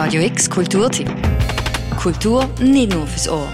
Radio X Kulturtipp. Kultur nicht nur fürs Ohr.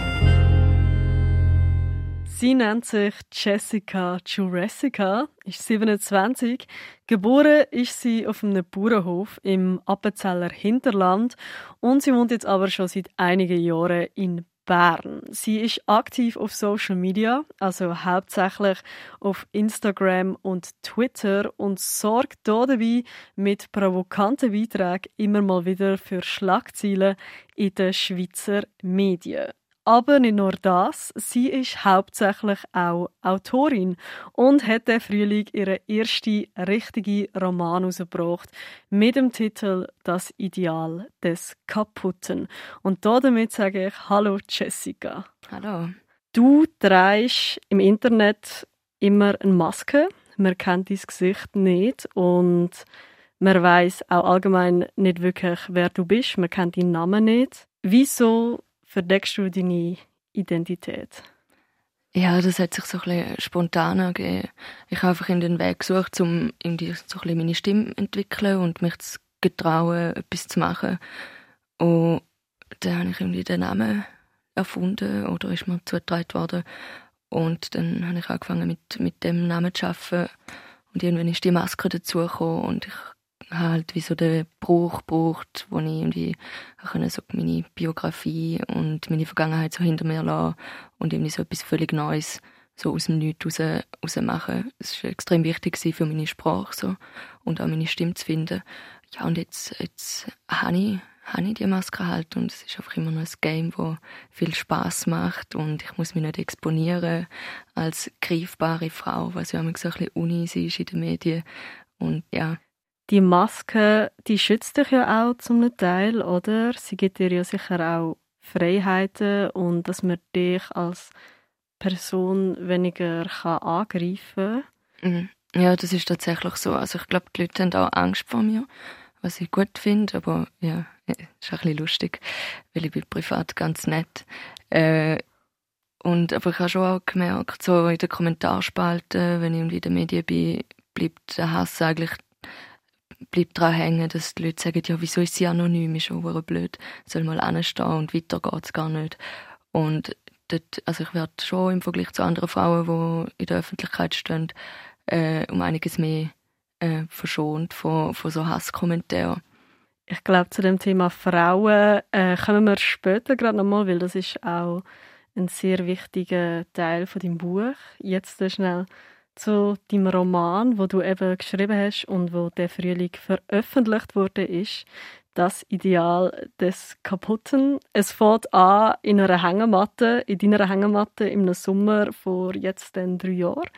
Sie nennt sich Jessica Jurassica, ist 27. Geboren ist sie auf einem Bauernhof im Appenzeller Hinterland und sie wohnt jetzt aber schon seit einigen Jahren in Bern. Sie ist aktiv auf Social Media, also hauptsächlich auf Instagram und Twitter und sorgt dabei mit provokanten Beiträgen immer mal wieder für Schlagzeilen in den Schweizer Medien. Aber nicht nur das, sie ist hauptsächlich auch Autorin und hat der Frühling ihren ersten richtigen Roman herausgebracht mit dem Titel Das Ideal des Kaputten. Und damit sage ich Hallo Jessica. Hallo. Du trägst im Internet immer eine Maske. Man kennt dein Gesicht nicht und man weiß auch allgemein nicht wirklich, wer du bist. Man kennt deinen Namen nicht. Wieso verdeckst du deine Identität? Ja, das hat sich so ein spontan gegeben. Ich habe einfach in den Weg gesucht, um irgendwie so ein meine Stimme zu entwickeln und mich zu getrauen, etwas zu machen. Und dann habe ich irgendwie den Namen erfunden oder ist mir zugetragen worden. Und dann habe ich angefangen mit, mit dem Namen zu arbeiten. Und irgendwann ist die Maske dazugekommen und ich halt wie so den Bruch braucht, wo ich irgendwie können so meine Biografie und meine Vergangenheit so hinter mir lasse und irgendwie so etwas völlig Neues so aus dem Nichts raus, raus machen. Es war extrem wichtig für meine Sprache so, und auch meine Stimme zu finden. Ja, und jetzt, jetzt habe ich, habe ich die Maske halt und es ist einfach immer noch ein Game, wo viel Spaß macht und ich muss mich nicht exponieren als greifbare Frau, was ja immer so ein bisschen uneasy ist in den Medien. Und ja, die Maske, die schützt dich ja auch zum Teil, oder? Sie gibt dir ja sicher auch Freiheiten und dass man dich als Person weniger kann angreifen kann. Mhm. Ja, das ist tatsächlich so. Also ich glaube, die Leute haben auch Angst vor mir, was ich gut finde, aber ja, ist auch ein lustig, weil ich bin privat ganz nett. Äh, und, aber ich habe schon auch gemerkt, so in den Kommentarspalten, wenn ich in den Medien bin, bleibt der Hass eigentlich bleibt daran hängen, dass die Leute sagen, ja, wieso ist sie anonym, ist auch blöd, soll mal anstehen und weiter geht's gar nicht. Und dort, also ich werde schon im Vergleich zu anderen Frauen, die in der Öffentlichkeit stehen, äh, um einiges mehr äh, verschont von, von so Hasskommentaren. Ich glaube, zu dem Thema Frauen äh, kommen wir später gerade nochmal, weil das ist auch ein sehr wichtiger Teil von deinem Buch. Jetzt schnell zu deinem Roman, wo du eben geschrieben hast und wo der Frühling veröffentlicht wurde, ist das Ideal des Kaputten. Es fängt an in einer Hängematte, in deiner Hängematte im Sommer vor jetzt dann drei Jahren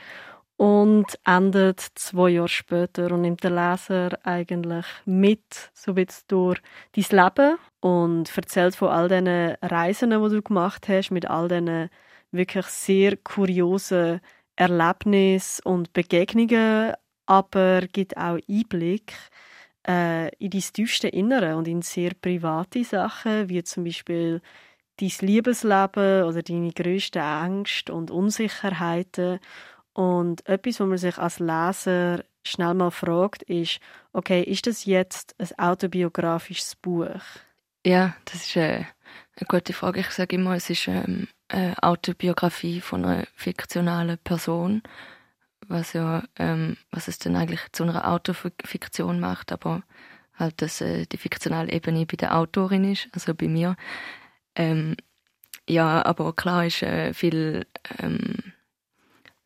und endet zwei Jahre später und nimmt der Leser eigentlich mit, so wie durch dein Leben und erzählt von all diesen Reisen, die du gemacht hast, mit all diesen wirklich sehr kuriosen Erlebnisse und Begegnungen, aber gibt auch Einblick äh, in dein tiefste Innere und in sehr private Sachen, wie zum Beispiel dein Liebesleben oder deine grössten Ängste und Unsicherheiten. Und etwas, was man sich als Leser schnell mal fragt, ist, okay, ist das jetzt ein autobiografisches Buch? Ja, das ist eine, eine gute Frage. Ich sage immer, es ist ähm, eine Autobiografie von einer fiktionalen Person, was ja, ähm, was es dann eigentlich zu einer Autofiktion macht, aber halt, dass äh, die fiktionale Ebene bei der Autorin ist, also bei mir. Ähm, ja, aber klar ist äh, viel, ähm,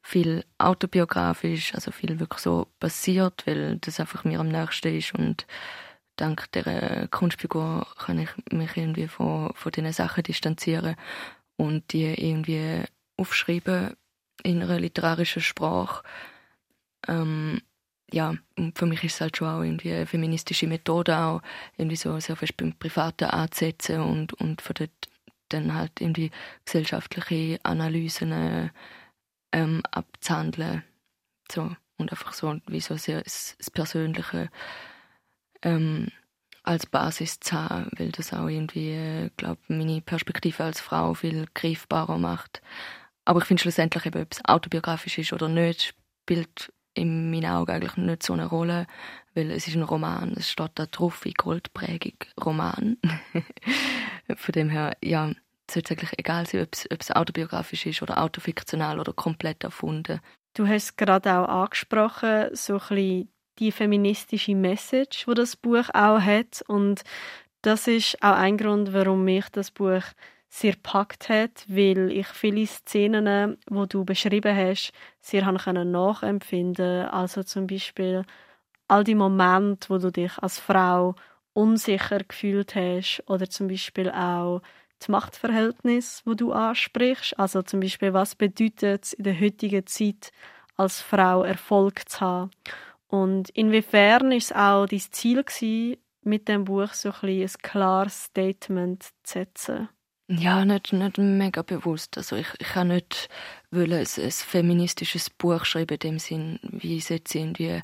viel autobiografisch, also viel wirklich so passiert, weil das einfach mir am nächsten ist und dank der Kunstfigur kann ich mich irgendwie von, von diesen Sachen distanzieren und die irgendwie aufschreiben in einer literarischen Sprache. Ähm, ja, und für mich ist es halt schon auch irgendwie eine feministische Methode, auch irgendwie so sehr fest beim Privaten anzusetzen und, und von dort dann halt irgendwie gesellschaftliche Analysen ähm, abzuhandeln. So, und einfach so, wie so sehr das Persönliche ähm, als Basis zu haben, weil das auch irgendwie, äh, glaube meine Perspektive als Frau viel greifbarer macht. Aber ich finde schlussendlich eben, ob es autobiografisch ist oder nicht, spielt in meinen Augen eigentlich nicht so eine Rolle, weil es ist ein Roman, es steht da drauf wie Goldprägung Roman. Von dem her, ja, sollte es eigentlich egal sein, ob es, ob es autobiografisch ist oder autofiktional oder komplett erfunden. Du hast gerade auch angesprochen, so ein bisschen die feministische Message, wo das Buch auch hat und das ist auch ein Grund, warum mich das Buch sehr packt hat, weil ich viele Szenen, wo du beschrieben hast, sehr können nachempfinden. Also zum Beispiel all die Momente, wo du dich als Frau unsicher gefühlt hast oder zum Beispiel auch die Machtverhältnis, wo du ansprichst. Also zum Beispiel, was bedeutet es in der heutigen Zeit als Frau Erfolg zu haben? Und inwiefern ist auch dein Ziel gewesen, mit dem Buch so ein, ein klares Statement zu setzen? Ja, nicht, nicht mega bewusst. Also ich, ich kann nicht wollen, ein, ein feministisches Buch schreiben, in dem Sinn, wie es jetzt irgendwie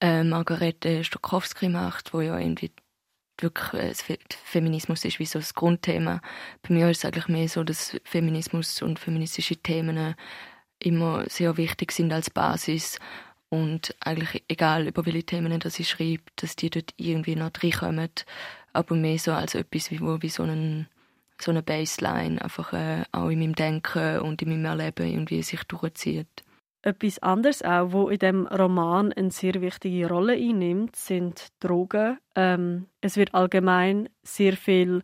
äh, Margarete Stokowski macht, wo ja irgendwie wirklich äh, Feminismus ist wie so das Grundthema. Bei mir ist es eigentlich mehr so, dass Feminismus und feministische Themen immer sehr wichtig sind als Basis und eigentlich egal, über welche Themen das ich schreibe, dass die dort irgendwie noch reinkommen, aber mehr so als etwas wie, wie so einen so eine Baseline einfach äh, auch in meinem Denken und in meinem Erleben irgendwie sich durchzieht. Etwas anderes auch, wo in dem Roman eine sehr wichtige Rolle einnimmt, sind Drogen. Ähm, es wird allgemein sehr viel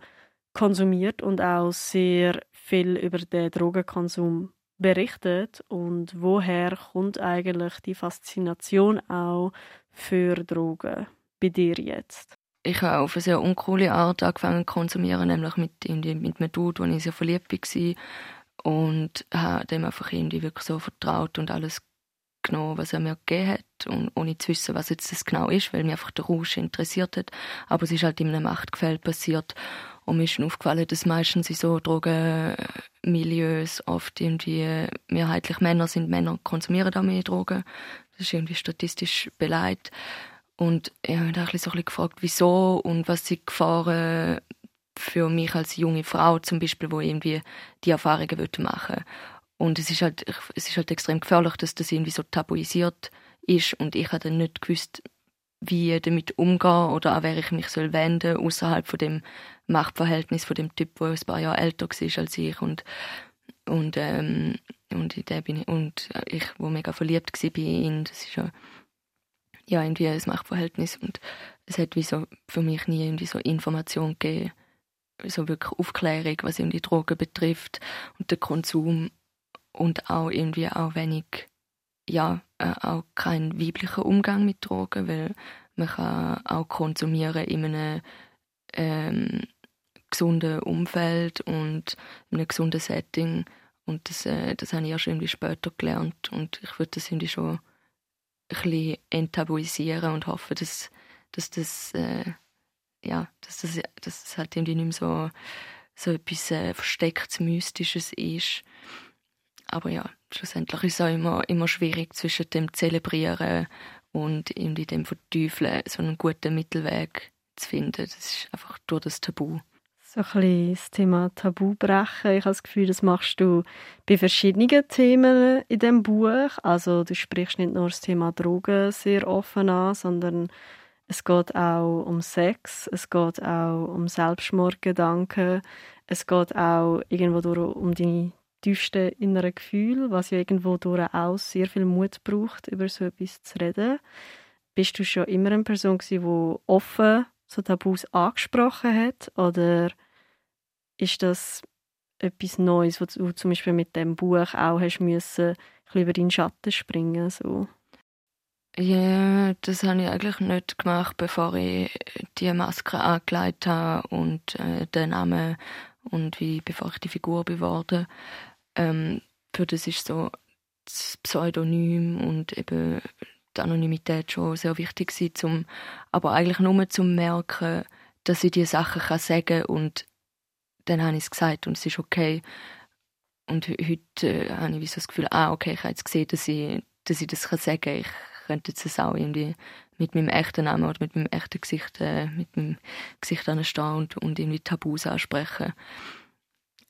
konsumiert und auch sehr viel über den Drogenkonsum berichtet. Und woher kommt eigentlich die Faszination auch für Drogen bei dir jetzt? ich habe auf eine sehr uncoole Art angefangen zu konsumieren, nämlich mit, irgendwie mit einem Dude, wo ich sehr verliebt war. Und habe dem einfach irgendwie wirklich so vertraut und alles genommen, was er mir gegeben hat, und ohne zu wissen, was jetzt das genau ist, weil mich einfach der Rausch interessiert hat. Aber es ist halt in einem Machtgefälle passiert. Und mir ist aufgefallen, dass meistens in so Drogenmilieus oft irgendwie mehrheitlich Männer sind. Männer konsumieren da mehr Drogen. Das ist irgendwie statistisch beleidigt. Und ich habe mich auch ein bisschen gefragt, wieso und was sind Gefahren für mich als junge Frau zum Beispiel, wo irgendwie die Erfahrungen machen Und es ist halt, es ist halt extrem gefährlich, dass das irgendwie so tabuisiert ist und ich habe dann nicht gewusst, wie ich damit umgehen oder an wer ich mich soll wenden außerhalb von dem Machtverhältnis von dem Typ, der ein paar Jahre älter war als ich. Und und ähm, und in der bin ich und ich, wo mega verliebt war bei ihm, das ist ja ja, irgendwie ein Machtverhältnis. Und es hat wie so für mich nie irgendwie so Information gegeben, so wirklich Aufklärung, was irgendwie Drogen betrifft und den Konsum und auch irgendwie auch wenig, ja, äh, auch kein weiblicher Umgang mit Drogen, weil man kann auch konsumieren in einem ähm, gesunden Umfeld und in einem gesunden Setting und das, äh, das habe ich erst irgendwie später gelernt und ich würde das irgendwie schon bisschen enttabuisieren und hoffe, dass, dass das äh, ja, dass das, dass das halt irgendwie nicht mehr so, so etwas äh, verstecktes, Mystisches ist. Aber ja, schlussendlich ist es auch immer, immer schwierig zwischen dem Zelebrieren und irgendwie dem Verteufeln so einen guten Mittelweg zu finden. Das ist einfach durch das Tabu so ein bisschen das Thema Tabu brechen. Ich habe das Gefühl, das machst du bei verschiedenen Themen in dem Buch. Also du sprichst nicht nur das Thema Drogen sehr offen an, sondern es geht auch um Sex, es geht auch um Selbstmordgedanken, es geht auch irgendwo um die tiefsten inneren Gefühle, was ja irgendwo durch sehr viel Mut braucht, über so etwas zu reden. Bist du schon immer eine Person gewesen, die offen so Tabus angesprochen hat oder ist das etwas Neues, wo du zum Beispiel mit dem Buch auch hast müssen, über deinen Schatten springen so? Ja, das habe ich eigentlich nicht gemacht, bevor ich die Maske angelegt habe und äh, den Namen und wie bevor ich die Figur beworde. Ähm, für das ist so das Pseudonym und eben die Anonymität schon sehr wichtig gewesen, zum, aber eigentlich nur zum merken, dass ich die Sachen kann sagen und dann habe ich es gesagt und es ist okay. Und heute äh, habe ich so das Gefühl, ah, okay, ich habe jetzt gesehen, dass ich, dass ich das kann sagen kann. Ich könnte jetzt auch irgendwie mit meinem echten Namen oder mit meinem echten Gesicht, äh, mit meinem Gesicht anstehen und, und irgendwie Tabus ansprechen.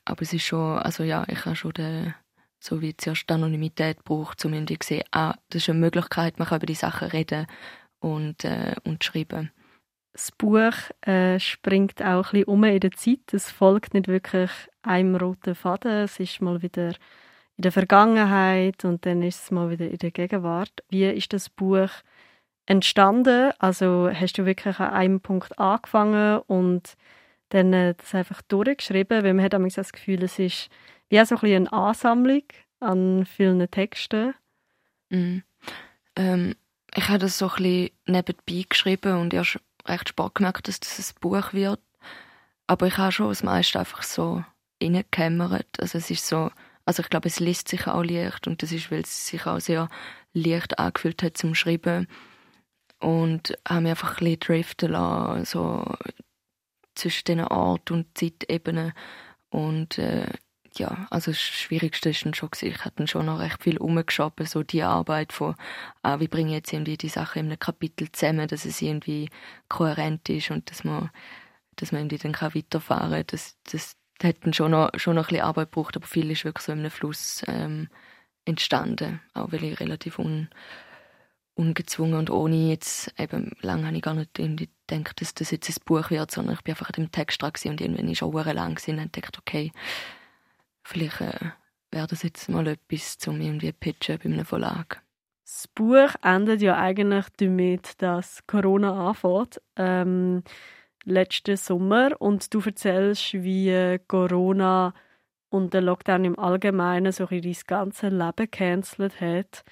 Aber es ist schon, also ja, ich habe schon den, so wie zuerst Anonymität braucht, um irgendwie zu sehen, ah, das ist eine Möglichkeit, man kann über die Sachen reden und, äh, und schreiben. Das Buch äh, springt auch ein bisschen um in der Zeit. Es folgt nicht wirklich einem roten Faden. Es ist mal wieder in der Vergangenheit und dann ist es mal wieder in der Gegenwart. Wie ist das Buch entstanden? Also hast du wirklich an einem Punkt angefangen und dann äh, das einfach durchgeschrieben? Weil man hat das Gefühl, es ist wie so ein eine Ansammlung an vielen Texten. Mm. Ähm, ich habe das so ein bisschen nebenbei geschrieben und erst recht spät gemerkt, dass das ein Buch wird. Aber ich habe schon das meiste einfach so reingekämmert. Also es ist so, also ich glaube, es liest sich auch leicht und das ist, weil es sich auch sehr leicht angefühlt hat zum Schreiben. Und habe mich einfach ein driften lassen, so zwischen diesen Ort- und Zeitebenen. Und äh, ja, also das Schwierigste ist dann schon, ich hatte dann schon noch recht viel umgeschoben, so die Arbeit von, ah, wie bringe ich jetzt irgendwie die Sachen in einem Kapitel zusammen, dass es irgendwie kohärent ist und dass man, dass man irgendwie dann kann weiterfahren kann. Das, das hat dann schon noch, schon noch ein bisschen Arbeit gebraucht, aber viel ist wirklich so in einem Fluss ähm, entstanden, auch weil ich relativ un, ungezwungen und ohne jetzt, eben, lange habe ich gar nicht irgendwie gedacht, dass das jetzt ein Buch wird, sondern ich bin einfach an dem Text dran und irgendwann ist schon lang und gedacht, okay, vielleicht äh, wäre das jetzt mal etwas zum irgendwie pitchen bei einem Verlag. Das Buch endet ja eigentlich damit, dass Corona anfängt. Ähm, letzten Sommer und du erzählst, wie Corona und der Lockdown im Allgemeinen so dein ganzes Leben gecancelt hat,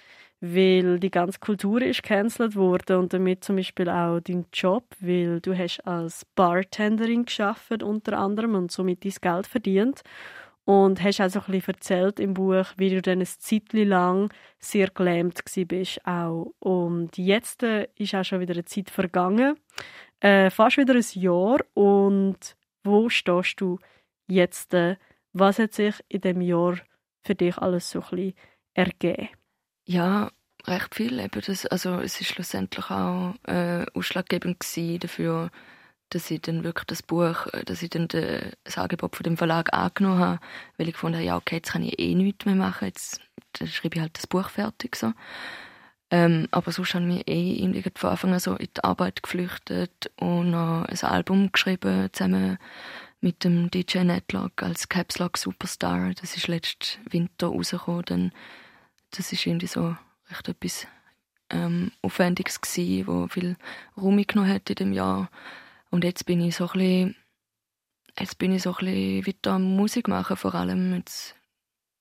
weil die ganze Kultur ist gecancelt worden und damit zum Beispiel auch dein Job, weil du hast als Bartenderin geschafft unter anderem und somit dein Geld verdient und hast auch so ein bisschen erzählt im Buch, wie du dann ein Zeitchen lang sehr gelähmt bist auch. Und jetzt äh, ist auch schon wieder eine Zeit vergangen, äh, fast wieder ein Jahr. Und wo stehst du jetzt? Äh, was hat sich in dem Jahr für dich alles so ein bisschen ergeben? Ja, recht viel. Eben das, also es ist schlussendlich auch äh, ausschlaggebend dafür, dass ich dann wirklich das Buch, äh, dass ich dann das Angebot von dem Verlag angenommen habe, weil ich gefunden habe, ja okay, jetzt kann ich eh nichts mehr machen, jetzt schreibe ich halt das Buch fertig so. Ähm, aber sonst habe ich mich eh irgendwie von Anfang an so in die Arbeit geflüchtet und noch ein Album geschrieben, zusammen mit dem DJ Netlock als Caps Lock Superstar. Das ist letzten Winter rausgekommen. Dann, das ist irgendwie so recht etwas ähm, Aufwendiges gewesen, wo viel Raum genommen hat in dem Jahr. Und jetzt bin ich so ein bisschen, jetzt bin ich so ein bisschen weiter am Musik machen, vor allem jetzt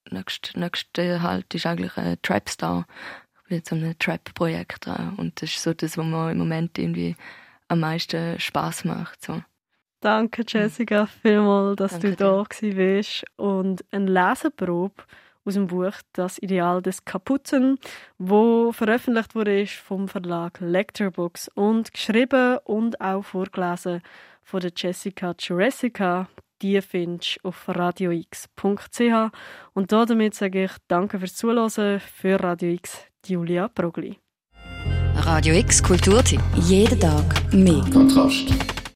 nächste, nächste halt ist eigentlich ein Trapstar. Ich bin jetzt an einem Trap-Projekt dran und das ist so das, was mir im Moment irgendwie am meisten Spaß macht. So. Danke Jessica vielmals, dass Danke du da bist und eine Leseprobe aus dem Buch Das Ideal des Kaputten, wo veröffentlicht wurde vom Verlag Lecturebooks und geschrieben und auch vorgelesen von der Jessica Jurassica. Die findest du auf radiox.ch. Und damit sage ich Danke fürs Zuhören für Radio X, Julia Progli. Radio X Kulturtipp. Jeden Tag mehr. Kontrast.